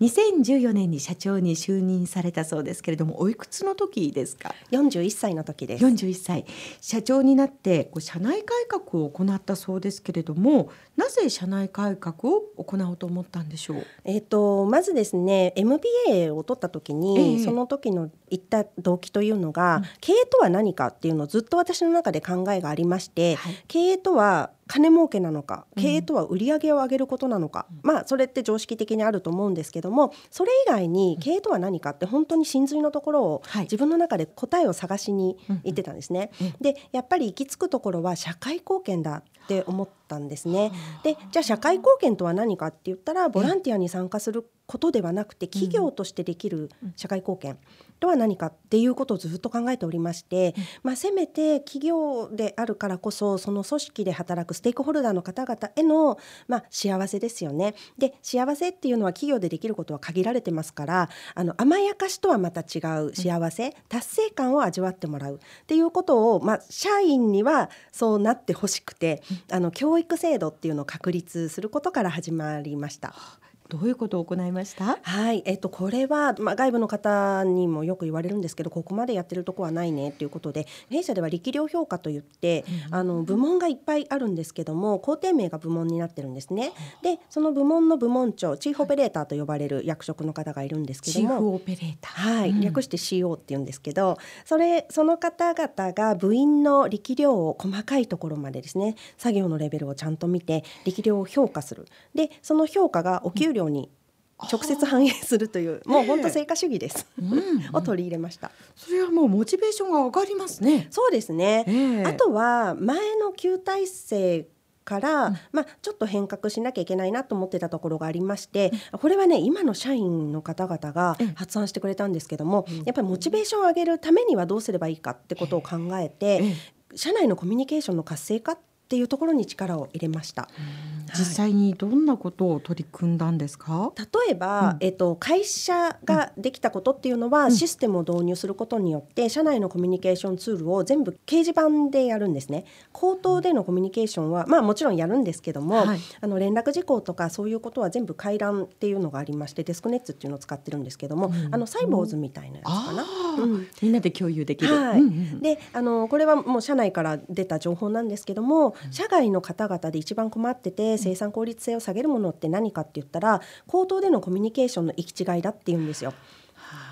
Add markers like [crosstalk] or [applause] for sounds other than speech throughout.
2014年に社長に就任されたそうですけれどもおいくつの時ですか？41歳の時です。41歳。社長になってこう社内改革を行ったそうですけれどもなぜ社内改革を行おうと思ったんでしょう？えっ、とまずですね MBA を取った時に、ええ。その時の言った動機というのが、うん。経営とは何かっていうのをずっと私の中で考えがありまして、はい。経営とは金儲けなのかうん。経営とは売り上げを上げることなのか、まあそれって常識的にあると思うんですけどもそれ以外に経営とは何かって本当に真髄のところをはい。自分の中で答えを探しに行ってたんですね。うん。うん。でやっぱり行き着くところは社会貢献だって思ったんですね。でじゃあ社会貢献とは何かって言ったらボランティアに参加することではなくて企業としてできる社会貢献とは何かっていうことをずっと考えておりまして、まあ、せめて企業であるからこそその組織で働くステークホルダーの方々への、まあ、幸せですよね。で幸せっていうのは企業でできることは限られてますからあの甘やかしとはまた違う幸せ、達成感を味わってもらうっていうことを、まあ、社員にはそうなってほしくて、あの教育制度っていうのを確立することから始まりました。どういうことを行いました？はい、えっと、これは、まあ、外部の方にもよく言われるんですけどここまでやってるとこはないねっていうことで弊社では力量評価といって、あの部門がいっぱいあるんですけども工程名が部門になってるんですね。でその部門の部門長チーフオペレーターと呼ばれる役職の方がいるんですけチーども。フオペレーター。はい、うん。略して CO って言うんですけどそれその方々が部員の力量を細かいところまでですね作業のレベルをちゃんと見て力量を評価する。でその評価がお給料に直接反映するという、もう本当成果主義です、うん [laughs] を取り入れました。それはもうモチベーションが上がりますね。そうですね、ええ。あとは前の旧体制から、まあ、ちょっと変革しなきゃいけないなと思ってたところがありまして、これはね今の社員の方々がうん発案してくれたんですけども、やっぱりモチベーションを上げるためにはどうすればいいかってことを考えて、え社内のコミュニケーションの活性化っていうところに力を入れました。実際にどんなことを取り組んだんですか？例えば、うん。えっと、会社ができたことっていうのは、うん。システムを導入することによって社内のコミュニケーションツールを全部掲示板でやるんですね。口頭でのコミュニケーションは、まあ、もちろんやるんですけども、はい。あの連絡事項とかそういうことは全部回覧っていうのがありましてデスクネッツっていうのを使ってるんですけども、うん。あのサイボーズみたいなやつかな。みんなで共有できる、はい。であのこれはもう社内から出た情報なんですけども、社外の方々で一番困ってて生産効率性を下げるものって何かって言ったら口頭でのコミュニケーションの行き違いだって言うんですよ。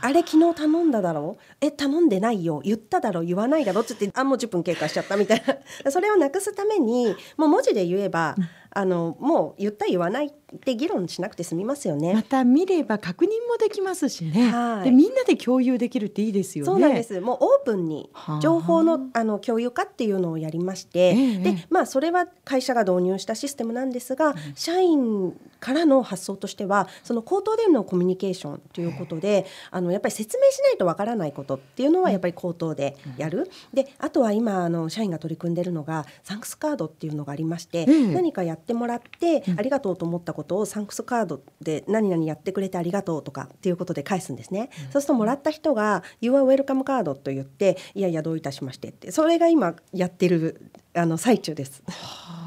あ。れ昨日頼んだだろ？うえ頼んでないよ。言っただろ？う言わないだろ？うって言ってあもう10分経過しちゃったみたいな。それをなくすためにもう文字で言えば、あのもう言った言わないって議論しなくて済みますよね。また見れば確認もできますしね、はい。でみんなで共有できるっていいですよね。そうなんです。もうオープンにはあ。情報のあの共有化っていうのをやりまして、ええ。でまあそれは会社が導入したシステムなんですが、社員からの発想としてはその口頭でのコミュニケーションということで、あのやっぱり説明しないとわからないことっていうのはやっぱり口頭でやる、であとは今あの社員が取り組んでるのがサンクスカードっていうのがありまして、ええ。何かやってもらって、ありがとうと思ったことをサンクスカードで何々やってくれてありがとうとかっていうことで返すんですね。そうするともらった人が「You are welcome カード」と言って「いやいやどういたしまして」ってそれが今やってるあの最中です。はあ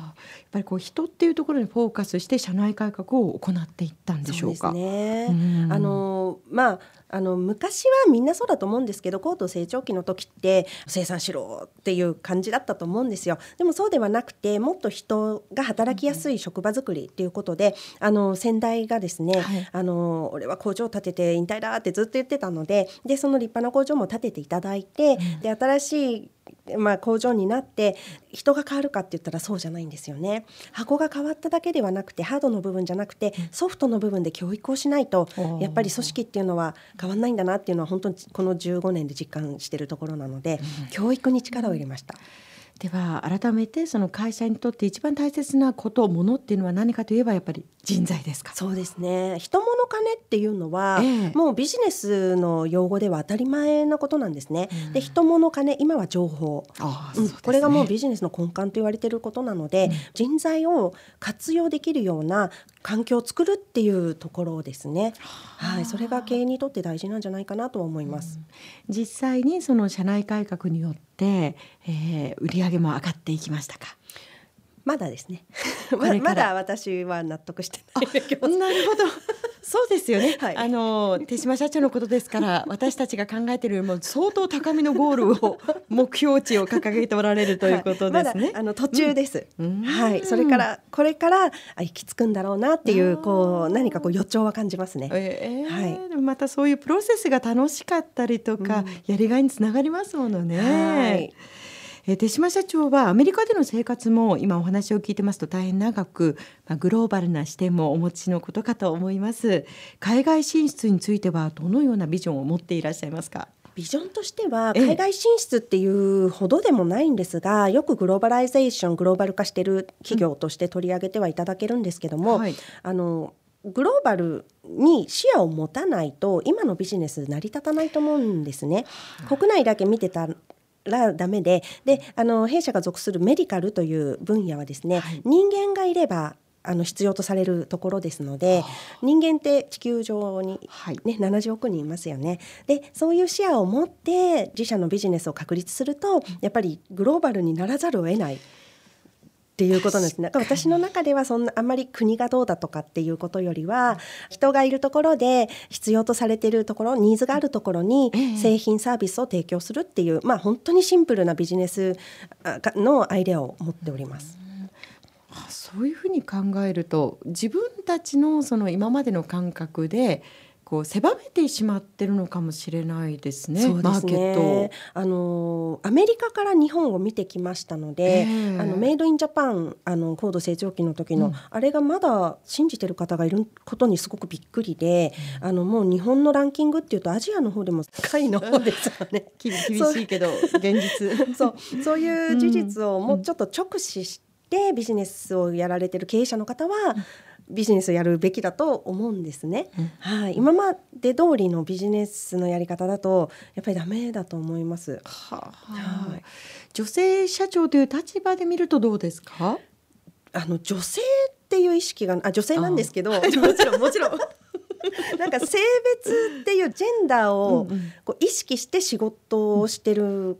ぱりこう人っていうところにフォーカスして社内改革を行っていったんでしょうか。そうですね。うん。あのまああの昔はみんなそうだと思うんですけど高度成長期の時って生産しろっていう感じだったと思うんですよ。でもそうではなくてもっと人が働きやすい職場作りっていうことで、あの先代がですね、はい。あの俺は工場を建てて引退だってずっと言ってたのででその立派な工場も建てていただいて、で新しいまあ、工場になって人が変わるかって言ったらそうじゃないんですよね箱が変わっただけではなくてハードの部分じゃなくてソフトの部分で教育をしないとやっぱり組織っていうのは変わんないんだなっていうのは本当にこの15年で実感してるところなので、教育に力を入れました。では改めてその会社にとって一番大切なことものっていうのは何かといえばやっぱり人材ですか？そうですね。人物金っていうのは、ええ。もうビジネスの用語では当たり前なことなんですね。うん。で人物金今は情報。うんああそうですね。これがもうビジネスの根幹と言われていることなので、人材を活用できるような環境を作るっていうところですね。はい、それが経営にとって大事なんじゃないかなとは思います。実際にその社内改革によって、えー、売上も上がっていきましたか？まだですね。[laughs] ままだ私は納得してないなるほど。そうですよね。はい。あの手島社長のことですから、[laughs] 私たちが考えているよりも相当高みのゴールを目標値を掲げておられるということですね。はい。まだあの途中です、うん。はい。それからこれからあ行き着くんだろうなっていうこう何かこう予兆は感じますね。ええはい。またそういうプロセスが楽しかったりとか、やりがいにつながりますものね。はい。えー手島社長はアメリカでの生活も今お話を聞いてますと大変長く、まあ、グローバルな視点もお持ちのことかと思います。海外進出についてはどのようなビジョンを持っていらっしゃいますか？ビジョンとしてはええ。海外進出っていうほどでもないんですが、よくグローバライゼーショングローバル化している企業として取り上げてはいただけるんですけども、はい。あのグローバルに視野を持たないと今のビジネス成り立たないと思うんですね。国内だけ見てたらダメでであの弊社が属するメディカルという分野はですね、はい人間がいればあの必要とされるところですので人間って地球上に、はいね、70億人いますよね。でそういう視野を持って自社のビジネスを確立するとやっぱりグローバルにならざるを得ない。っていうことなんですね。私の中ではそんなあんまり国がどうだとかっていうことよりは人がいるところで必要とされているところニーズがあるところにええ製品サービスを提供するっていうまあ本当にシンプルなビジネスのアイデアを持っております。あそういうふうに考えると自分たちのその今までの感覚でこう狭めてしまってるのかもしれないですねそうですマーケットねを。。あのアメリカから日本を見てきましたので、ええあのメイドインジャパンあの高度成長期の時の、うんあれがまだ信じてる方がいることにすごくびっくりで、あのもう日本のランキングっていうとアジアの方でも下位の方ですよね。き [laughs] 厳しいけど現実 [laughs] そうそういう事実をもうちょっと直視してビジネスをやられてる経営者の方は、ビジネスをやるべきだと思うんですね。うん。はい、今まで通りのビジネスのやり方だとやっぱりダメだと思います。はあ。はい。女性社長という立場で見るとどうですか？あの女性っていう意識があ女性なんですけど、もちろんもちろん。[laughs] なんか性別っていうジェンダーをこう意識して仕事をしてる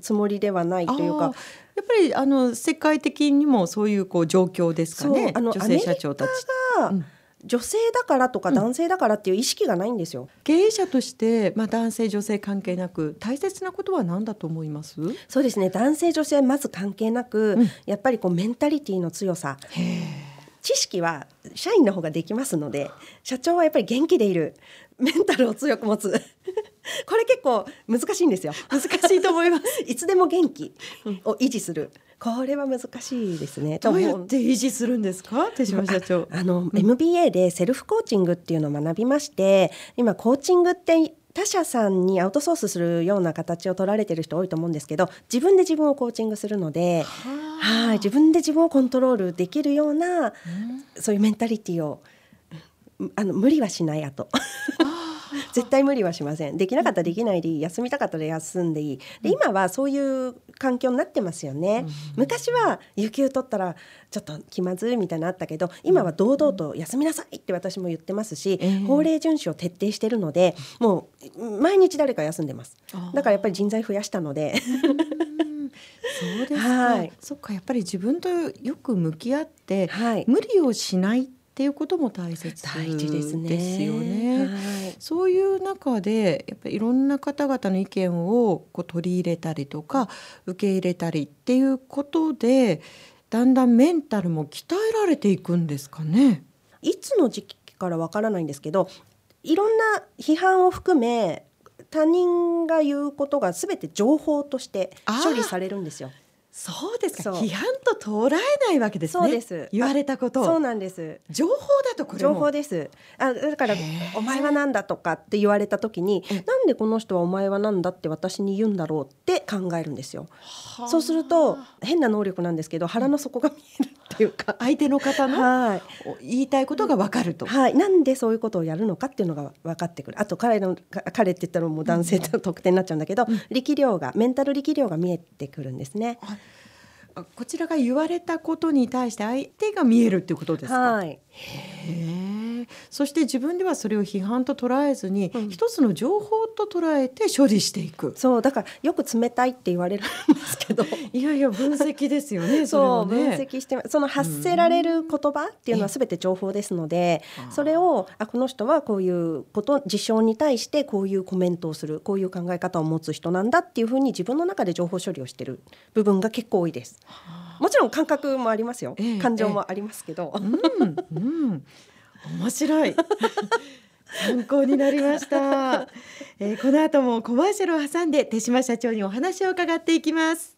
つもりではないというかやっぱりあの世界的にもそういうこう状況ですかね。あの女性社長たち。女性だからとか男性だからっていう意識がないんですよ。経営者として、まあ、男性女性関係なく大切なことは何だと思います？そうですね。男性女性まず関係なく、うん。やっぱりこうメンタリティの強さ。知識は社員の方ができますので社長はやっぱり元気でいる。メンタルを強く持つ構難しいんですよ。[laughs] 難しいと思います。[laughs] いつでも元気を維持する。これは難しいですね。どうやって維持するんですか？手島社長。あの、MBA でセルフコーチングっていうのを学びまして今コーチングって他社さんにアウトソースするような形を取られてる人多いと思うんですけど自分で自分をコーチングするのではい自分で自分をコントロールできるようなそういうメンタリティをうんあの無理はしないあと [laughs] 絶対無理はしません。できなかったらできないでいい。休みたかったら休んでいい。で今はそういう環境になってますよね、昔は有給取ったらちょっと気まずいみたいなのあったけど今は堂々と休みなさいって私も言ってますし、ええ。法令遵守を徹底してるのでもう毎日誰か休んでます。だからやっぱり人材増やしたので。うん。そうですか、はい。そっかやっぱり自分とよく向き合って、はい。無理をしないっていうことも大切ですね。ですよね。はいそういう中でやっぱりいろんな方々の意見をこう取り入れたりとか受け入れたりっていうことでだんだんメンタルも鍛えられていくんですかね。いつの時期からわからないんですけどいろんな批判を含め他人が言うことが全て情報として処理されるんですよ。そうですか批判と捉えないわけですねそうです言われたことそうなんです。情報だとこれ情も報です。あだからお前はなんだとかって言われた時になんでこの人はお前はなんだって私に言うんだろうって考えるんですよ。そうすると変な能力なんですけど腹の底が見えるっていうか。相手の方の？はい。言いたいことがわかると。はい、なんでそういうことをやるのかっていうのが分かってくるあと彼のか彼って言ったらもう男性の特典になっちゃうんだけど、力量がメンタル力量が見えてくるんですね。あこちらが言われたことに対して相手が見えるっていうことですか？はい、へえそして自分ではそれを批判と捉えずに、うん。一つの情報と捉えて処理していく。そうだからよく冷たいって言われるんですけど。[laughs] いやいや分析ですよね。[laughs] そう、分析してその発せられる言葉っていうのは全て情報ですので、それをあこの人はこういうこと事象に対してこういうコメントをするこういう考え方を持つ人なんだっていうふうに自分の中で情報処理をしてる部分が結構多いです。もちろん感覚もありますよ、ええ感情もありますけど、うん、うん、面白い。参考になりました、えーこの後もコマーシャルを挟んで手島社長にお話を伺っていきます